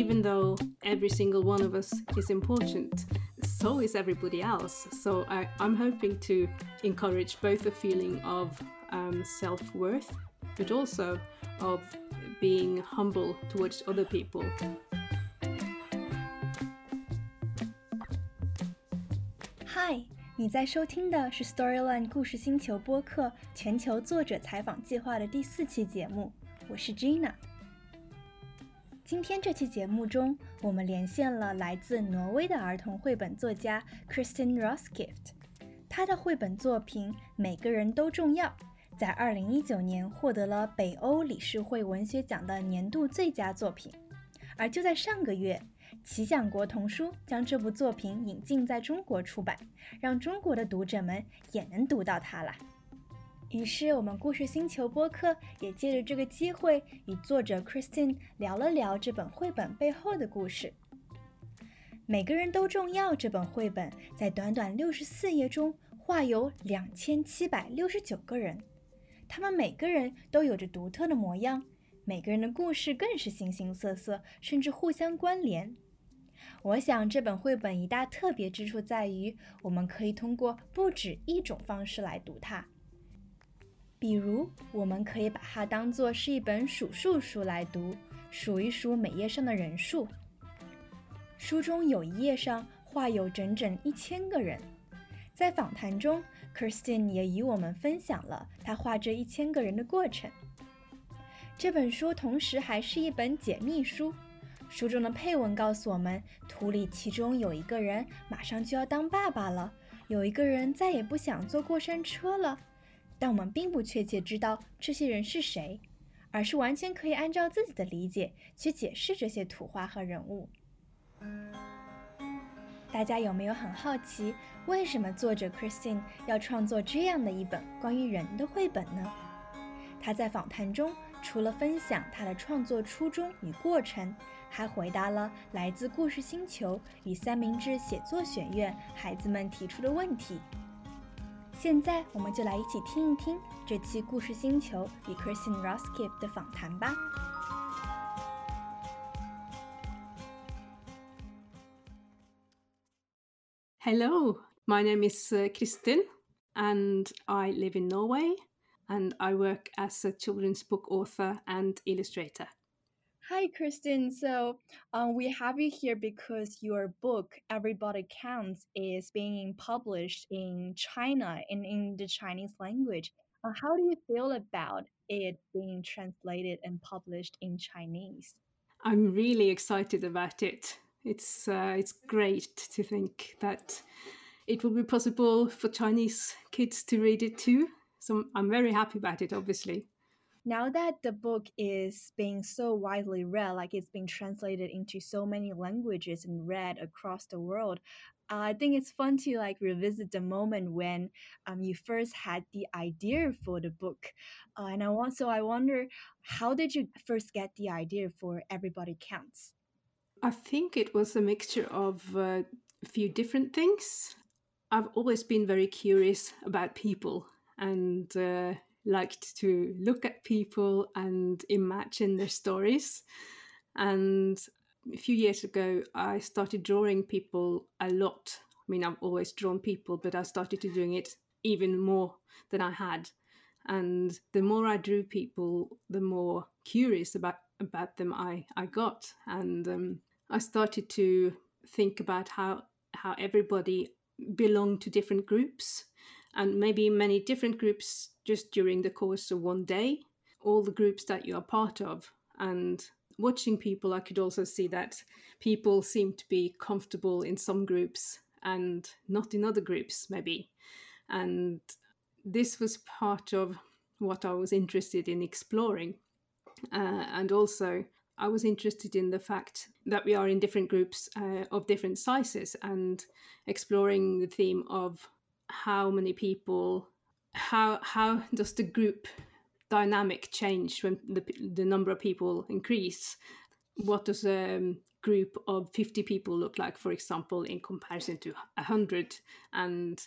even though every single one of us is important, so is everybody else. So I, am hoping to encourage both a feeling of um, self worth, but also of being humble towards other people. Hi，你在收听的是 Storyland 故事星球播客全球作者采访计划的第四期节目，我是 Gina。今天这期节目中，我们连线了来自挪威的儿童绘本作家 Kristin Roskilde。他的绘本作品《每个人都重要》在2019年获得了北欧理事会文学奖的年度最佳作品。而就在上个月，奇想国童书将这部作品引进在中国出版，让中国的读者们也能读到它了。于是，我们故事星球播客也借着这个机会，与作者 Christine 聊了聊这本绘本背后的故事。每个人都重要。这本绘本在短短六十四页中，画有两千七百六十九个人，他们每个人都有着独特的模样，每个人的故事更是形形色色，甚至互相关联。我想，这本绘本一大特别之处在于，我们可以通过不止一种方式来读它。比如，我们可以把它当做是一本数数书来读，数一数每页上的人数。书中有一页上画有整整一千个人。在访谈中，Kristin 也与我们分享了他画这一千个人的过程。这本书同时还是一本解密书，书中的配文告诉我们，图里其中有一个人马上就要当爸爸了，有一个人再也不想坐过山车了。但我们并不确切知道这些人是谁，而是完全可以按照自己的理解去解释这些图画和人物。大家有没有很好奇，为什么作者 Christine 要创作这样的一本关于人的绘本呢？他在访谈中除了分享他的创作初衷与过程，还回答了来自故事星球与三明治写作学院孩子们提出的问题。现在我们就来一起听一听这期《故事星球》与 Kristin Roskifte 的访谈吧。Hello, my name is uh, Kristin, and I live in Norway, and I work as a children's book author and illustrator. Hi, Kristin. So um, we have you here because your book, Everybody Counts, is being published in China and in the Chinese language. Uh, how do you feel about it being translated and published in Chinese? I'm really excited about it. It's uh, it's great to think that it will be possible for Chinese kids to read it too. So I'm very happy about it, obviously now that the book is being so widely read, like it's been translated into so many languages and read across the world, uh, I think it's fun to like revisit the moment when um, you first had the idea for the book. Uh, and I want, so I wonder, how did you first get the idea for Everybody Counts? I think it was a mixture of uh, a few different things. I've always been very curious about people and uh, liked to look at people and imagine their stories. And a few years ago, I started drawing people a lot. I mean, I've always drawn people, but I started to doing it even more than I had. And the more I drew people, the more curious about about them I I got, and um, I started to think about how how everybody belonged to different groups, and maybe many different groups just during the course of one day, all the groups that you are part of. And watching people, I could also see that people seem to be comfortable in some groups and not in other groups, maybe. And this was part of what I was interested in exploring. Uh, and also, I was interested in the fact that we are in different groups uh, of different sizes and exploring the theme of how many people how how does the group dynamic change when the the number of people increase? What does a um, group of 50 people look like, for example, in comparison to 100? And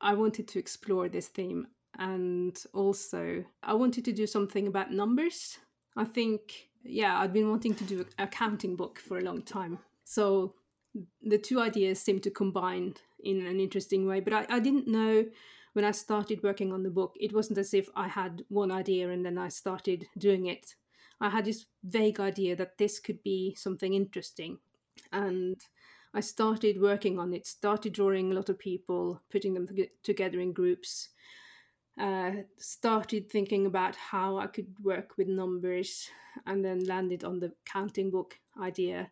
I wanted to explore this theme. And also, I wanted to do something about numbers. I think yeah, I'd been wanting to do a counting book for a long time. So the two ideas seem to combine in an interesting way. But I, I didn't know when I started working on the book, it wasn't as if I had one idea and then I started doing it. I had this vague idea that this could be something interesting. And I started working on it, started drawing a lot of people, putting them together in groups, uh, started thinking about how I could work with numbers, and then landed on the counting book idea.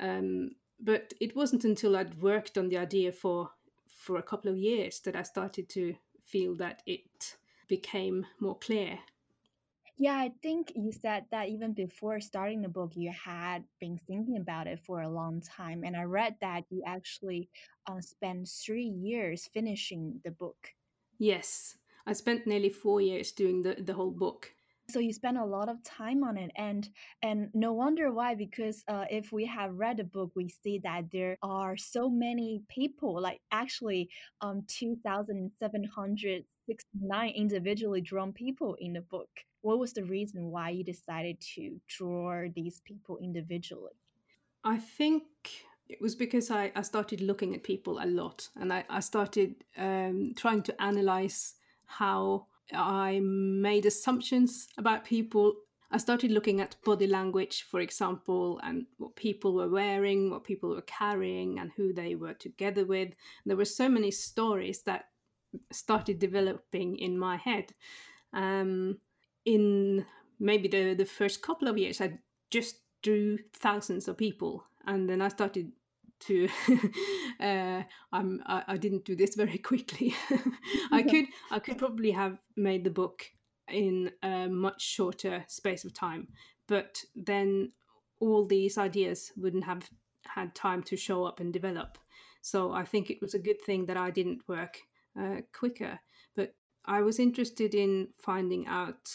Um, but it wasn't until I'd worked on the idea for for a couple of years that I started to feel that it became more clear. Yeah, I think you said that even before starting the book, you had been thinking about it for a long time. And I read that you actually uh, spent three years finishing the book. Yes, I spent nearly four years doing the, the whole book so you spend a lot of time on it and and no wonder why because uh, if we have read the book we see that there are so many people like actually um 2769 individually drawn people in the book. What was the reason why you decided to draw these people individually? I think it was because I, I started looking at people a lot and I, I started um, trying to analyze how I made assumptions about people. I started looking at body language, for example, and what people were wearing, what people were carrying, and who they were together with. There were so many stories that started developing in my head. Um, in maybe the, the first couple of years, I just drew thousands of people, and then I started to uh, I'm, I, I, didn't do this very quickly. I could I could probably have made the book in a much shorter space of time, but then all these ideas wouldn't have had time to show up and develop. So I think it was a good thing that I didn't work uh, quicker. But I was interested in finding out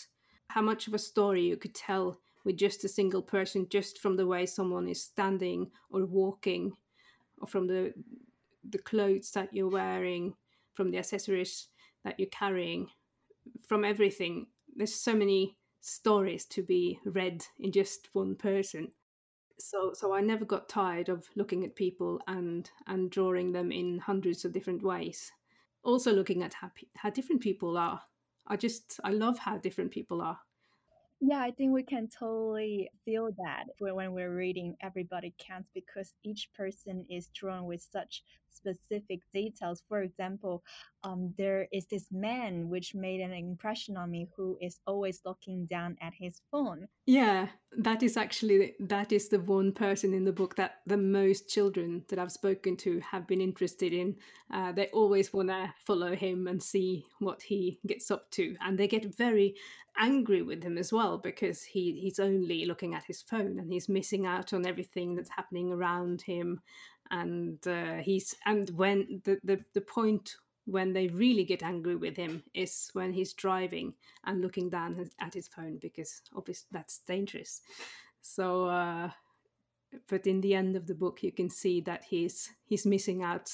how much of a story you could tell with just a single person, just from the way someone is standing or walking or from the the clothes that you're wearing, from the accessories that you're carrying, from everything. There's so many stories to be read in just one person. So so I never got tired of looking at people and and drawing them in hundreds of different ways. Also looking at how, how different people are. I just I love how different people are. Yeah, I think we can totally feel that when we're reading Everybody Counts because each person is drawn with such specific details. For example, um, there is this man which made an impression on me who is always looking down at his phone. Yeah, that is actually that is the one person in the book that the most children that I've spoken to have been interested in. Uh, they always want to follow him and see what he gets up to, and they get very angry with him as well because he he's only looking at his phone and he's missing out on everything that's happening around him and uh, he's and when the, the the point when they really get angry with him is when he's driving and looking down at his phone because obviously that's dangerous. So uh, but in the end of the book you can see that he's he's missing out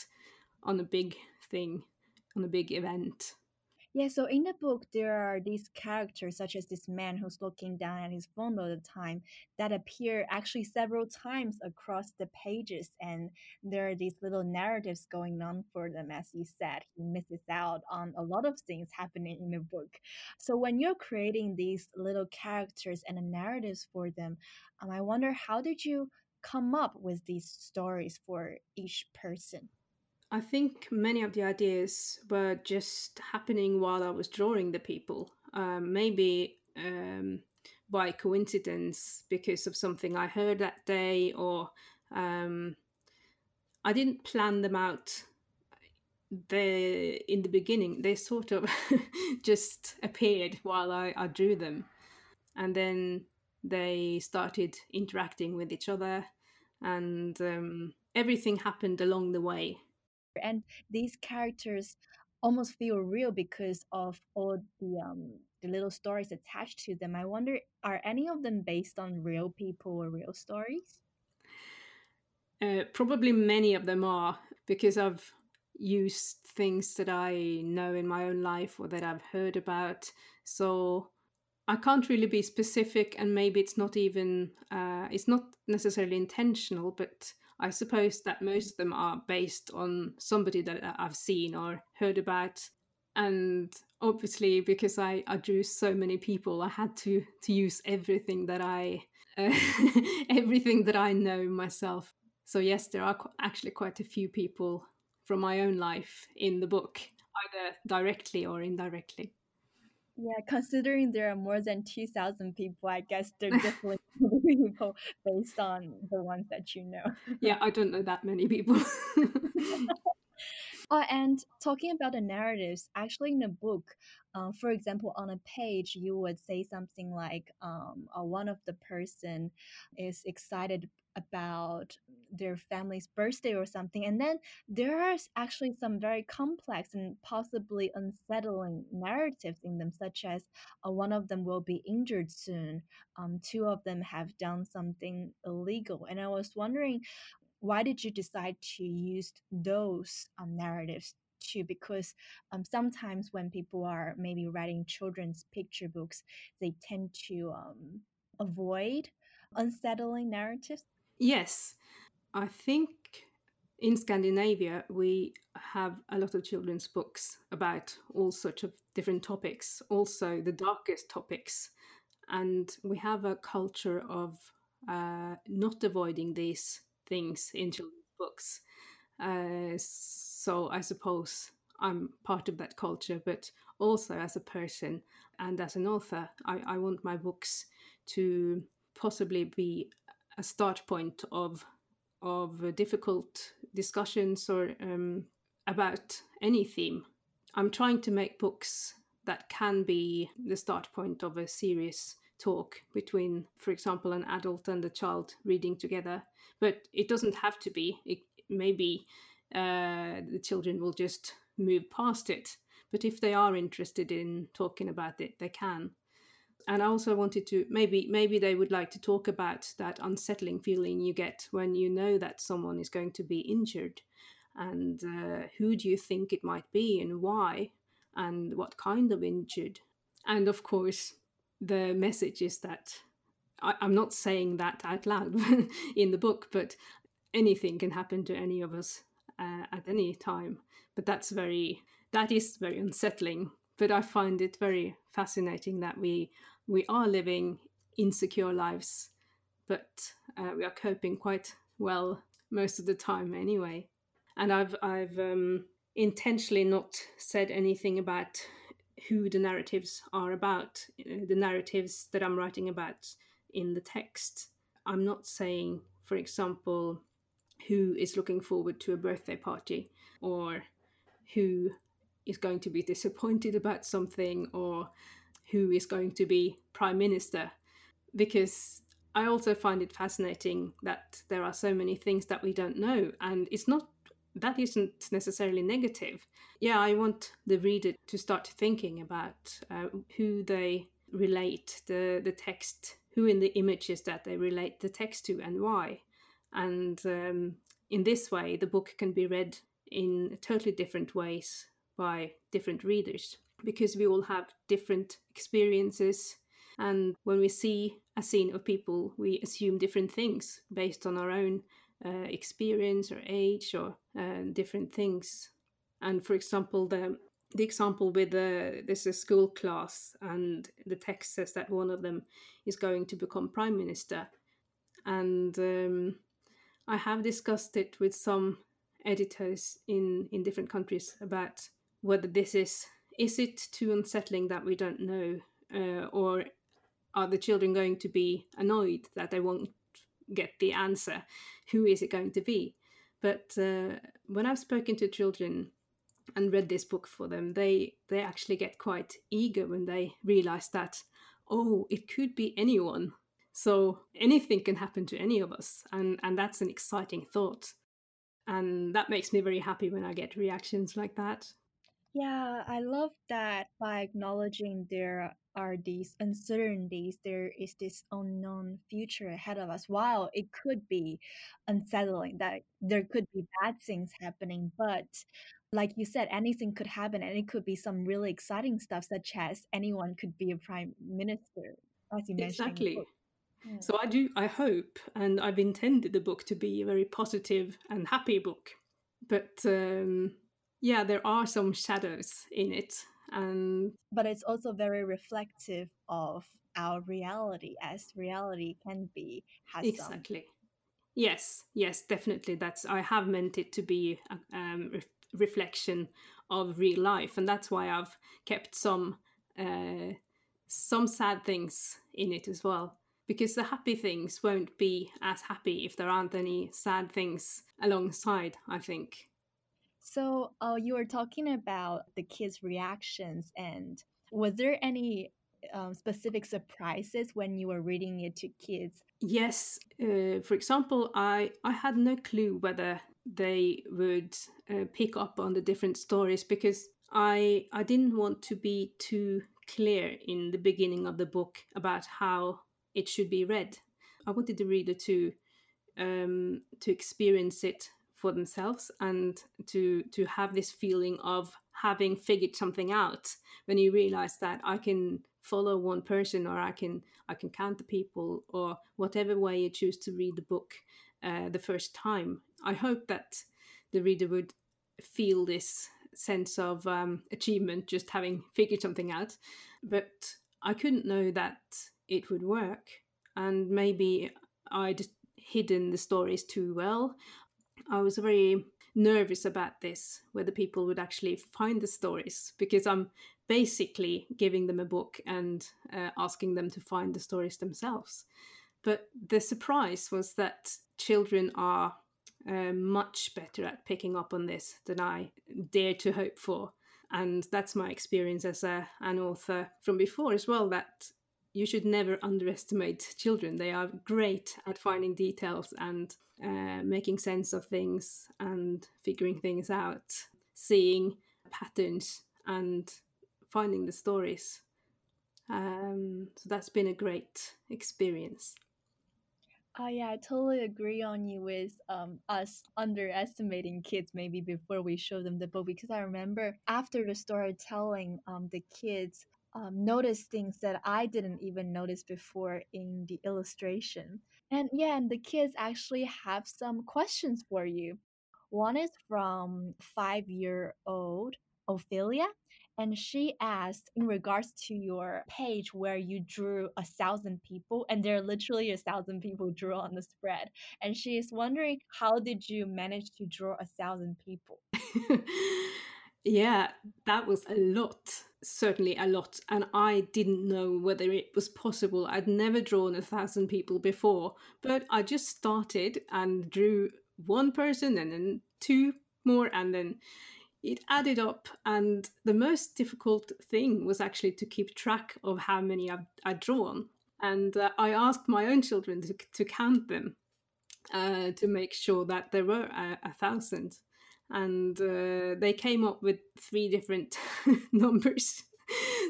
on a big thing on a big event yeah, so in the book, there are these characters, such as this man who's looking down at his phone all the time, that appear actually several times across the pages. And there are these little narratives going on for them, as you said. He misses out on a lot of things happening in the book. So when you're creating these little characters and the narratives for them, um, I wonder how did you come up with these stories for each person? I think many of the ideas were just happening while I was drawing the people. Um, maybe um, by coincidence because of something I heard that day, or um, I didn't plan them out. They in the beginning they sort of just appeared while I, I drew them, and then they started interacting with each other, and um, everything happened along the way and these characters almost feel real because of all the um the little stories attached to them. I wonder, are any of them based on real people or real stories? Uh, probably many of them are because I've used things that I know in my own life or that I've heard about. So I can't really be specific, and maybe it's not even uh, it's not necessarily intentional, but I suppose that most of them are based on somebody that I've seen or heard about, and obviously because I, I drew so many people, I had to to use everything that I uh, everything that I know myself. So yes, there are actually quite a few people from my own life in the book, either directly or indirectly. Yeah, considering there are more than 2,000 people, I guess there definitely people based on the ones that you know. yeah, I don't know that many people. Oh, and talking about the narratives, actually in the book, um, for example, on a page, you would say something like, um, uh, one of the person is excited about their family's birthday or something. And then there are actually some very complex and possibly unsettling narratives in them, such as uh, one of them will be injured soon, um, two of them have done something illegal. And I was wondering, why did you decide to use those um, narratives too because um, sometimes when people are maybe writing children's picture books they tend to um, avoid unsettling narratives Yes, I think in Scandinavia we have a lot of children's books about all sorts of different topics, also the darkest topics. And we have a culture of uh, not avoiding these things in children's books. Uh, so I suppose I'm part of that culture, but also as a person and as an author, I, I want my books to possibly be a start point of of difficult discussions or um, about any theme. I'm trying to make books that can be the start point of a serious talk between, for example, an adult and a child reading together. But it doesn't have to be. It, maybe uh, the children will just move past it. But if they are interested in talking about it, they can and I also wanted to maybe maybe they would like to talk about that unsettling feeling you get when you know that someone is going to be injured, and uh, who do you think it might be and why, and what kind of injured, and of course the message is that I, I'm not saying that out loud in the book, but anything can happen to any of us uh, at any time. But that's very that is very unsettling. But I find it very fascinating that we we are living insecure lives, but uh, we are coping quite well most of the time anyway. And I've I've um, intentionally not said anything about who the narratives are about, uh, the narratives that I'm writing about in the text. I'm not saying, for example, who is looking forward to a birthday party or who is going to be disappointed about something or who is going to be prime minister because I also find it fascinating that there are so many things that we don't know and it's not that isn't necessarily negative. Yeah, I want the reader to start thinking about uh, who they relate the the text, who in the images that they relate the text to, and why. And um, in this way, the book can be read in totally different ways by different readers because we all have different experiences. And when we see a scene of people, we assume different things based on our own uh, experience or age or uh, different things. And for example, the the example with the there's a school class and the text says that one of them is going to become prime minister, and um, I have discussed it with some editors in in different countries about whether this is is it too unsettling that we don't know, uh, or are the children going to be annoyed that they won't get the answer? Who is it going to be? But uh, when I've spoken to children and read this book for them, they they actually get quite eager when they realize that oh, it could be anyone. So anything can happen to any of us, and and that's an exciting thought, and that makes me very happy when I get reactions like that. Yeah, I love that by acknowledging there are these uncertainties, there is this unknown future ahead of us. While it could be unsettling, that there could be bad things happening, but like you said, anything could happen and it could be some really exciting stuff, such as anyone could be a prime minister, as you mentioned. Exactly. So I do, I hope, and I've intended the book to be a very positive and happy book. But um, yeah, there are some shadows in it. And but it's also very reflective of our reality as reality can be has exactly some... yes yes definitely that's i have meant it to be a um, re- reflection of real life and that's why i've kept some uh, some sad things in it as well because the happy things won't be as happy if there aren't any sad things alongside i think so uh, you were talking about the kids reactions and was there any um, specific surprises when you were reading it to kids? Yes. Uh, for example, I, I had no clue whether they would uh, pick up on the different stories because I I didn't want to be too clear in the beginning of the book about how it should be read. I wanted the reader to um, to experience it for themselves and to to have this feeling of having figured something out. When you realize that I can follow one person or i can i can count the people or whatever way you choose to read the book uh, the first time i hope that the reader would feel this sense of um, achievement just having figured something out. But i couldn't know that it would work and maybe i'd hidden the stories too well i was very nervous about this whether people would actually find the stories because i'm basically giving them a book and uh, asking them to find the stories themselves. But the surprise was that children are uh, much better at picking up on this than I dared to hope for. And that's my experience as a, an author from before as well that you should never underestimate children. They are great at finding details and uh, making sense of things and figuring things out, seeing patterns and finding the stories. Um, so that's been a great experience. Oh yeah, I totally agree on you with um, us underestimating kids maybe before we show them the book because I remember after the storytelling, um, the kids um, notice things that I didn't even notice before in the illustration. And yeah, and the kids actually have some questions for you. One is from five year old Ophelia, and she asked in regards to your page where you drew a thousand people and there are literally a thousand people drew on the spread and she is wondering how did you manage to draw a thousand people yeah that was a lot certainly a lot and i didn't know whether it was possible. I'd never drawn a thousand people before but i just started and drew one person and then two more and then it added up and the most difficult thing was actually to keep track of how many I'd, I'd drawn and uh, i asked my own children to, to count them uh, to make sure that there were a, a thousand and uh, they came up with three different numbers.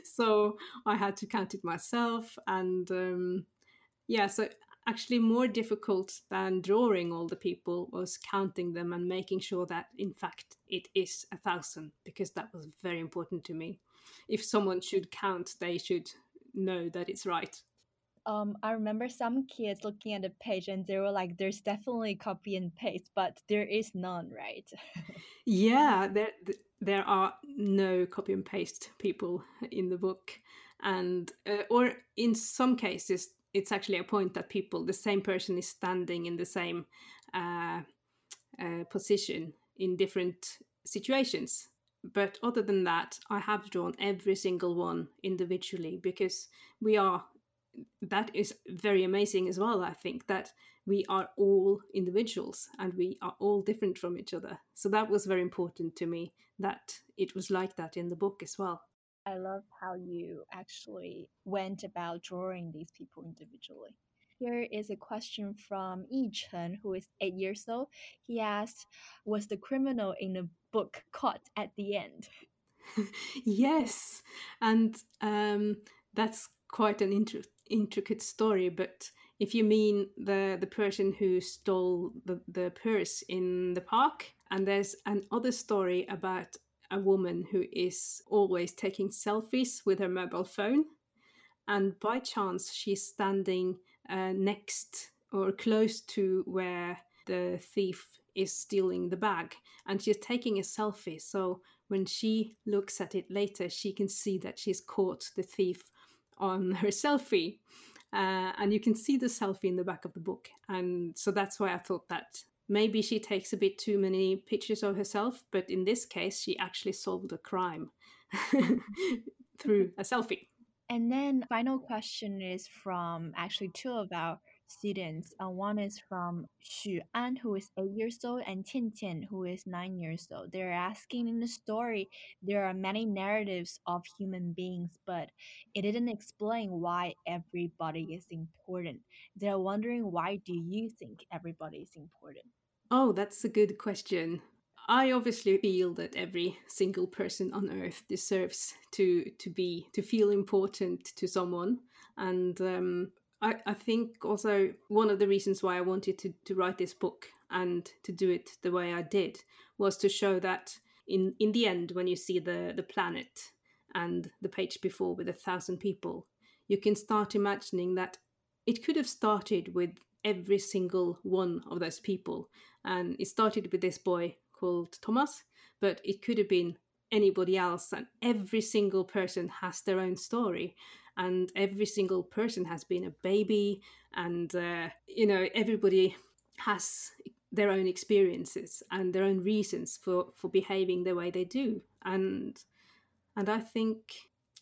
So i had to count it myself and um, yeah so actually more difficult than drawing all the people was counting them and making sure that in fact it is a thousand because that was very important to me. If someone should count they should know that it's right um, I remember some kids looking at the page and they were like, "There's definitely copy and paste, but there is none, right?" yeah, there there are no copy and paste people in the book, and uh, or in some cases it's actually a point that people, the same person is standing in the same uh, uh, position in different situations. But other than that, I have drawn every single one individually because we are, that is very amazing as well. I think that we are all individuals and we are all different from each other. So that was very important to me that it was like that in the book as well. I love how you actually went about drawing these people individually. Here is a question from Yi Chen, who is eight years old. He asked, Was the criminal in the book caught at the end? yes, and um, that's quite an inter- intricate story. But if you mean the, the person who stole the, the purse in the park, and there's another story about a woman who is always taking selfies with her mobile phone. And by chance, she's standing uh, next or close to where the thief is stealing the bag. And she's taking a selfie. So when she looks at it later, she can see that she's caught the thief on her selfie. Uh, and you can see the selfie in the back of the book. And so that's why I thought that maybe she takes a bit too many pictures of herself, but in this case, she actually solved a crime through a selfie. And then final question is from actually two of our students. Uh, one is from Xu An, who is eight years old, and Tian Tian, who is nine years old. They're asking in the story, there are many narratives of human beings, but it didn't explain why everybody is important. They're wondering why do you think everybody is important? Oh, that's a good question. I obviously feel that every single person on earth deserves to to be to feel important to someone, and um, I, I think also one of the reasons why I wanted to, to write this book and to do it the way I did was to show that in, in the end, when you see the, the planet and the page before with a thousand people, you can start imagining that it could have started with every single one of those people. And it started with this boy called Thomas, but it could have been anybody else, and every single person has their own story and every single person has been a baby and uh, you know everybody has their own experiences and their own reasons for for behaving the way they do. And and i think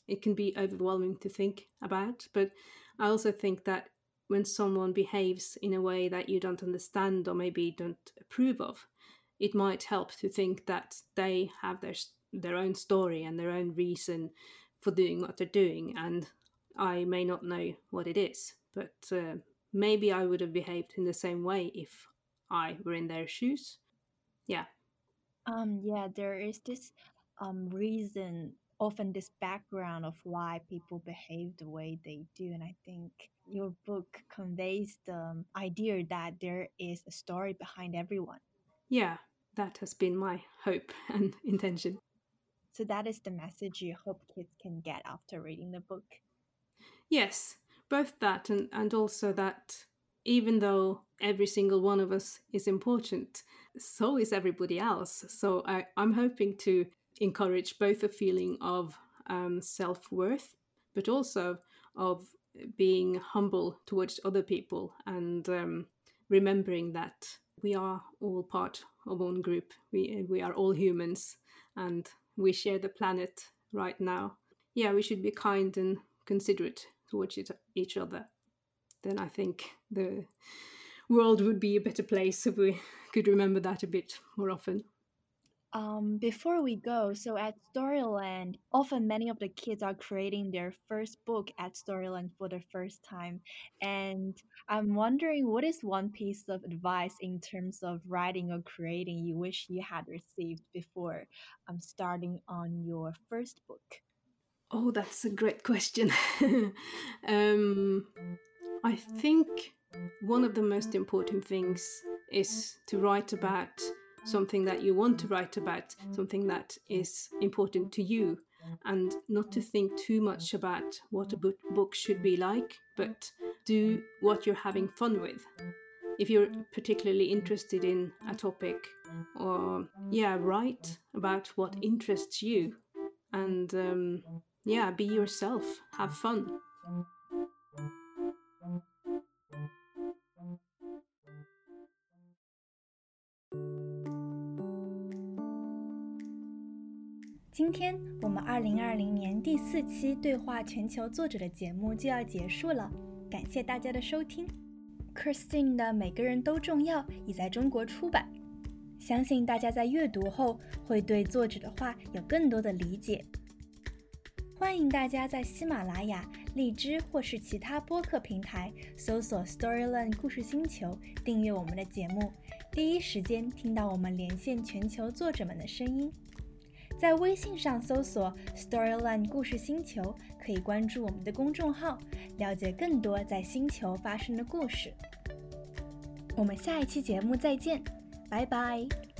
it can be overwhelming to think about but i also think that when someone behaves in a way that you don't understand or maybe don't approve of it might help to think that they have their their own story and their own reason for doing what they're doing and I may not know what it is, but uh, maybe I would have behaved in the same way if I were in their shoes. Yeah. Um. Yeah. There is this um reason, often this background of why people behave the way they do, and I think your book conveys the idea that there is a story behind everyone. Yeah, that has been my hope and intention. So that is the message you hope kids can get after reading the book. Yes, both that and, and also that even though every single one of us is important, so is everybody else. So I, I'm hoping to encourage both a feeling of um, self worth, but also of being humble towards other people and um, remembering that we are all part of one group. We we are all humans, and we share the planet right now. Yeah, we should be kind and considerate towards each other, then I think the world would be a better place if we could remember that a bit more often. Um, before we go, so at Storyland, often many of the kids are creating their first book at Storyland for the first time. And I'm wondering what is one piece of advice in terms of writing or creating you wish you had received before um, starting on your first book? Oh, that's a great question. um, I think one of the most important things is to write about something that you want to write about, something that is important to you, and not to think too much about what a book should be like, but do what you're having fun with. If you're particularly interested in a topic, or yeah, write about what interests you, and um, yeah, be yourself, have fun. 二零二零年第四期对话全球作者的节目就要结束了，感谢大家的收听。Christine 的《每个人都重要》已在中国出版，相信大家在阅读后会对作者的话有更多的理解。欢迎大家在喜马拉雅、荔枝或是其他播客平台搜索 Storyland 故事星球，订阅我们的节目，第一时间听到我们连线全球作者们的声音。在微信上搜索 Storyline 故事星球，可以关注我们的公众号，了解更多在星球发生的故事。我们下一期节目再见，拜拜。